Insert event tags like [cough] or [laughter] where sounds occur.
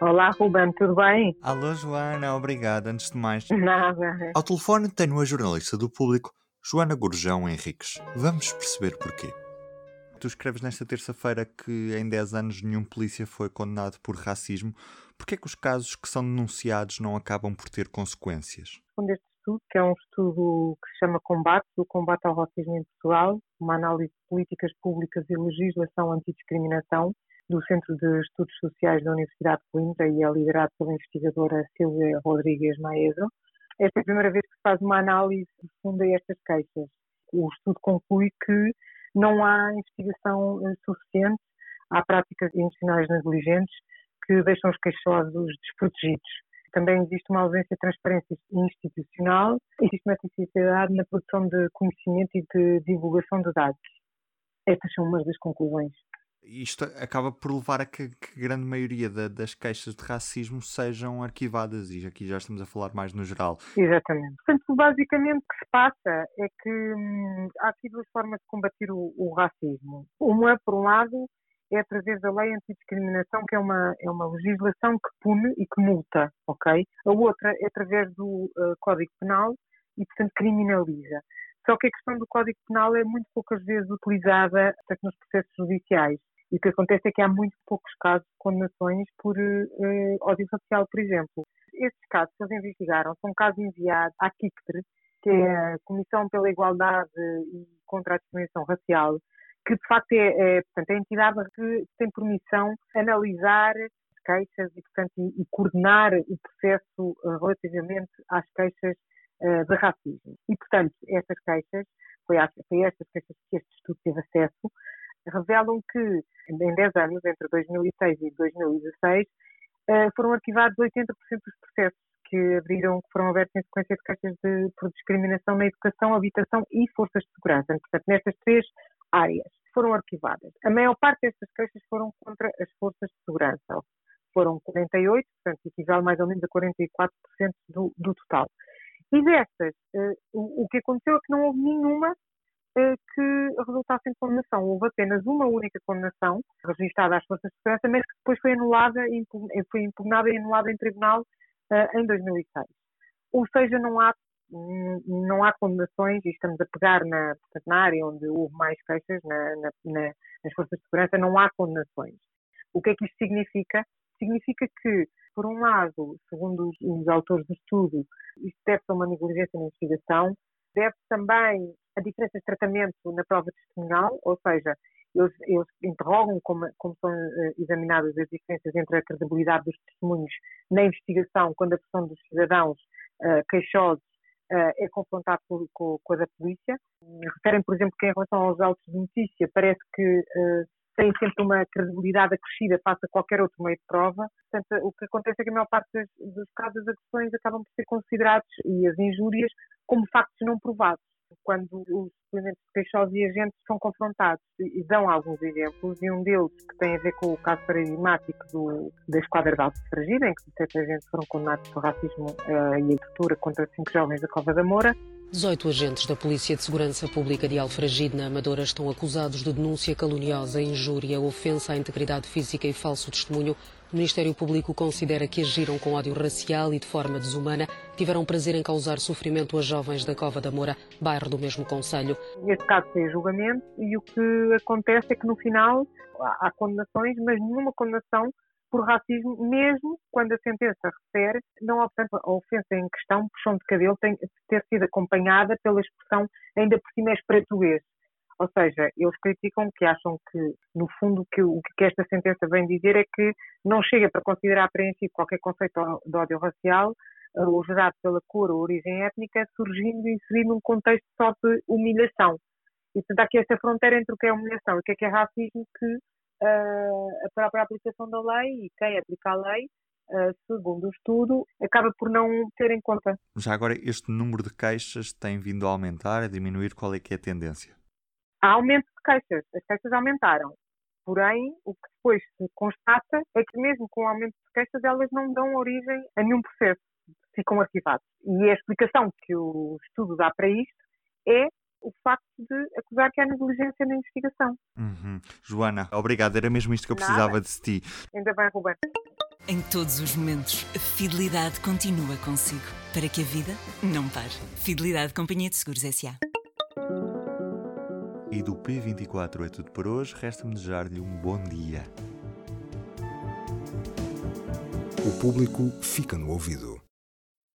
Olá, Ruben, tudo bem? Alô, Joana, obrigado. Antes de mais, [laughs] Nada. ao telefone tenho a jornalista do público, Joana Gurjão Henriques. Vamos perceber porquê. Tu escreves nesta terça-feira que em 10 anos nenhum polícia foi condenado por racismo. Porquê é que os casos que são denunciados não acabam por ter consequências? Este estudo, que é um estudo que se chama Combate, o combate ao racismo em Portugal, uma análise de políticas públicas e legislação antidiscriminação, do Centro de Estudos Sociais da Universidade de Coimbra e é liderado pela investigadora Silvia Rodrigues Maedo. Esta é a primeira vez que se faz uma análise profunda a estas queixas. O estudo conclui que não há investigação eh, suficiente, há práticas institucionais negligentes que deixam os queixosos desprotegidos. Também existe uma ausência de transparência institucional, existe uma necessidade na produção de conhecimento e de divulgação de dados. Estas são umas das conclusões isto acaba por levar a que, que a grande maioria da, das queixas de racismo sejam arquivadas, e aqui já estamos a falar mais no geral. Exatamente. Portanto, basicamente o que se passa é que hum, há aqui duas formas de combater o, o, racismo. Uma, por um lado, é através da lei antidiscriminação, que é uma, é uma legislação que pune e que multa, ok? A outra é através do uh, Código Penal e, portanto, criminaliza. Só que a questão do Código Penal é muito poucas vezes utilizada nos processos judiciais. E o que acontece é que há muito poucos casos de condenações por uh, ódio racial, por exemplo. Estes casos que eles investigaram são casos enviados à CICTRE, que é a Comissão pela Igualdade e contra a Discriminação Racial, que de facto é, é, portanto, é a entidade que tem permissão analisar queixas e, portanto, e, e coordenar o processo uh, relativamente às queixas uh, de racismo. E, portanto, estas queixas, foi, a, foi estas queixas que este estudo teve acesso, revelam que em 10 anos, entre 2006 e 2016, eh, foram arquivados 80% dos processos que abriram, que foram abertos em sequência de queixas de, por discriminação na educação, habitação e forças de segurança. Portanto, nestas três áreas foram arquivadas. A maior parte destas queixas foram contra as forças de segurança. Foram 48, portanto, equivale mais ou menos a 44% do, do total. E destas, uh, o, o, que aconteceu é que não houve nenhuma eh, que resultasse em condenação. Houve apenas uma única condenação registrada às forças de segurança, mas que depois foi anulada, foi impugnada e anulada em tribunal uh, em 2006. Ou seja, não há não há condenações e estamos a pegar na, na área onde houve mais queixas, na, na, nas forças de segurança, não há condenações. O que é que isto significa? Significa que, por um lado, segundo os, os autores do estudo, isto deve ser uma negligência na investigação, deve também a diferença de tratamento na prova testemunhal, ou seja, eles, eles interrogam como, como são uh, examinadas as diferenças entre a credibilidade dos testemunhos na investigação, quando a versão dos cidadãos uh, queixosos uh, é confrontada com, com, com, a da polícia. Referem, por exemplo, que em relação aos autos de notícia, parece que têm sempre uma credibilidade acrescida face a qualquer outro meio de prova. Portanto, o que acontece é que a maior parte dos casos as agressões acabam por ser considerados e as injúrias como factos não provados quando os depoimentos de queixosos e agentes são confrontados e dão alguns exemplos, e um deles que tem a ver com o caso paradigmático do, da Esquadra de Alto Fragida, em que sete agentes foram condenados por racismo uh, e tortura contra cinco jovens da Cova da Moura. 18 agentes da Polícia de Segurança Pública de Alfragide, na Amadora, estão acusados de denúncia caluniosa, injúria, ofensa à integridade física e falso testemunho o Ministério Público considera que agiram com ódio racial e de forma desumana, tiveram prazer em causar sofrimento a jovens da Cova da Moura, bairro do mesmo Conselho. Este caso foi julgamento e o que acontece é que no final há condenações, mas nenhuma condenação por racismo, mesmo quando a sentença refere, não obstante a ofensa em questão, puxão de cabelo, tem de ter sido acompanhada pela expressão ainda por cima és português. Ou seja, eles criticam que acham que, no fundo, que o que esta sentença vem dizer é que não chega para considerar preenchido qualquer conceito de ódio racial eh, ou gerado pela cor ou origem étnica, surgindo e inserido num contexto só de humilhação. E, portanto, há aqui esta fronteira entre o que é humilhação e o que é, que é racismo que uh, a própria aplicação da lei e quem aplica a lei Uh, segundo o estudo, acaba por não ter em conta. Já agora, este número de queixas tem vindo a aumentar, a diminuir? Qual é que é a tendência? Há aumento de queixas, as queixas aumentaram. Porém, o que depois se constata é que mesmo com o aumento de queixas, elas não dão origem a nenhum processo, ficam arquivadas. E a explicação que o estudo dá para isto é o facto de acusar que há negligência na investigação. Uhum. Joana, obrigado, era mesmo isto que eu precisava Nada. de ti. Ainda bem, Ruben. Em todos os momentos, a fidelidade continua consigo. Para que a vida não pare. Fidelidade Companhia de Seguros S.A. E do P24 é tudo por hoje. Resta-me desejar-lhe um bom dia. O público fica no ouvido.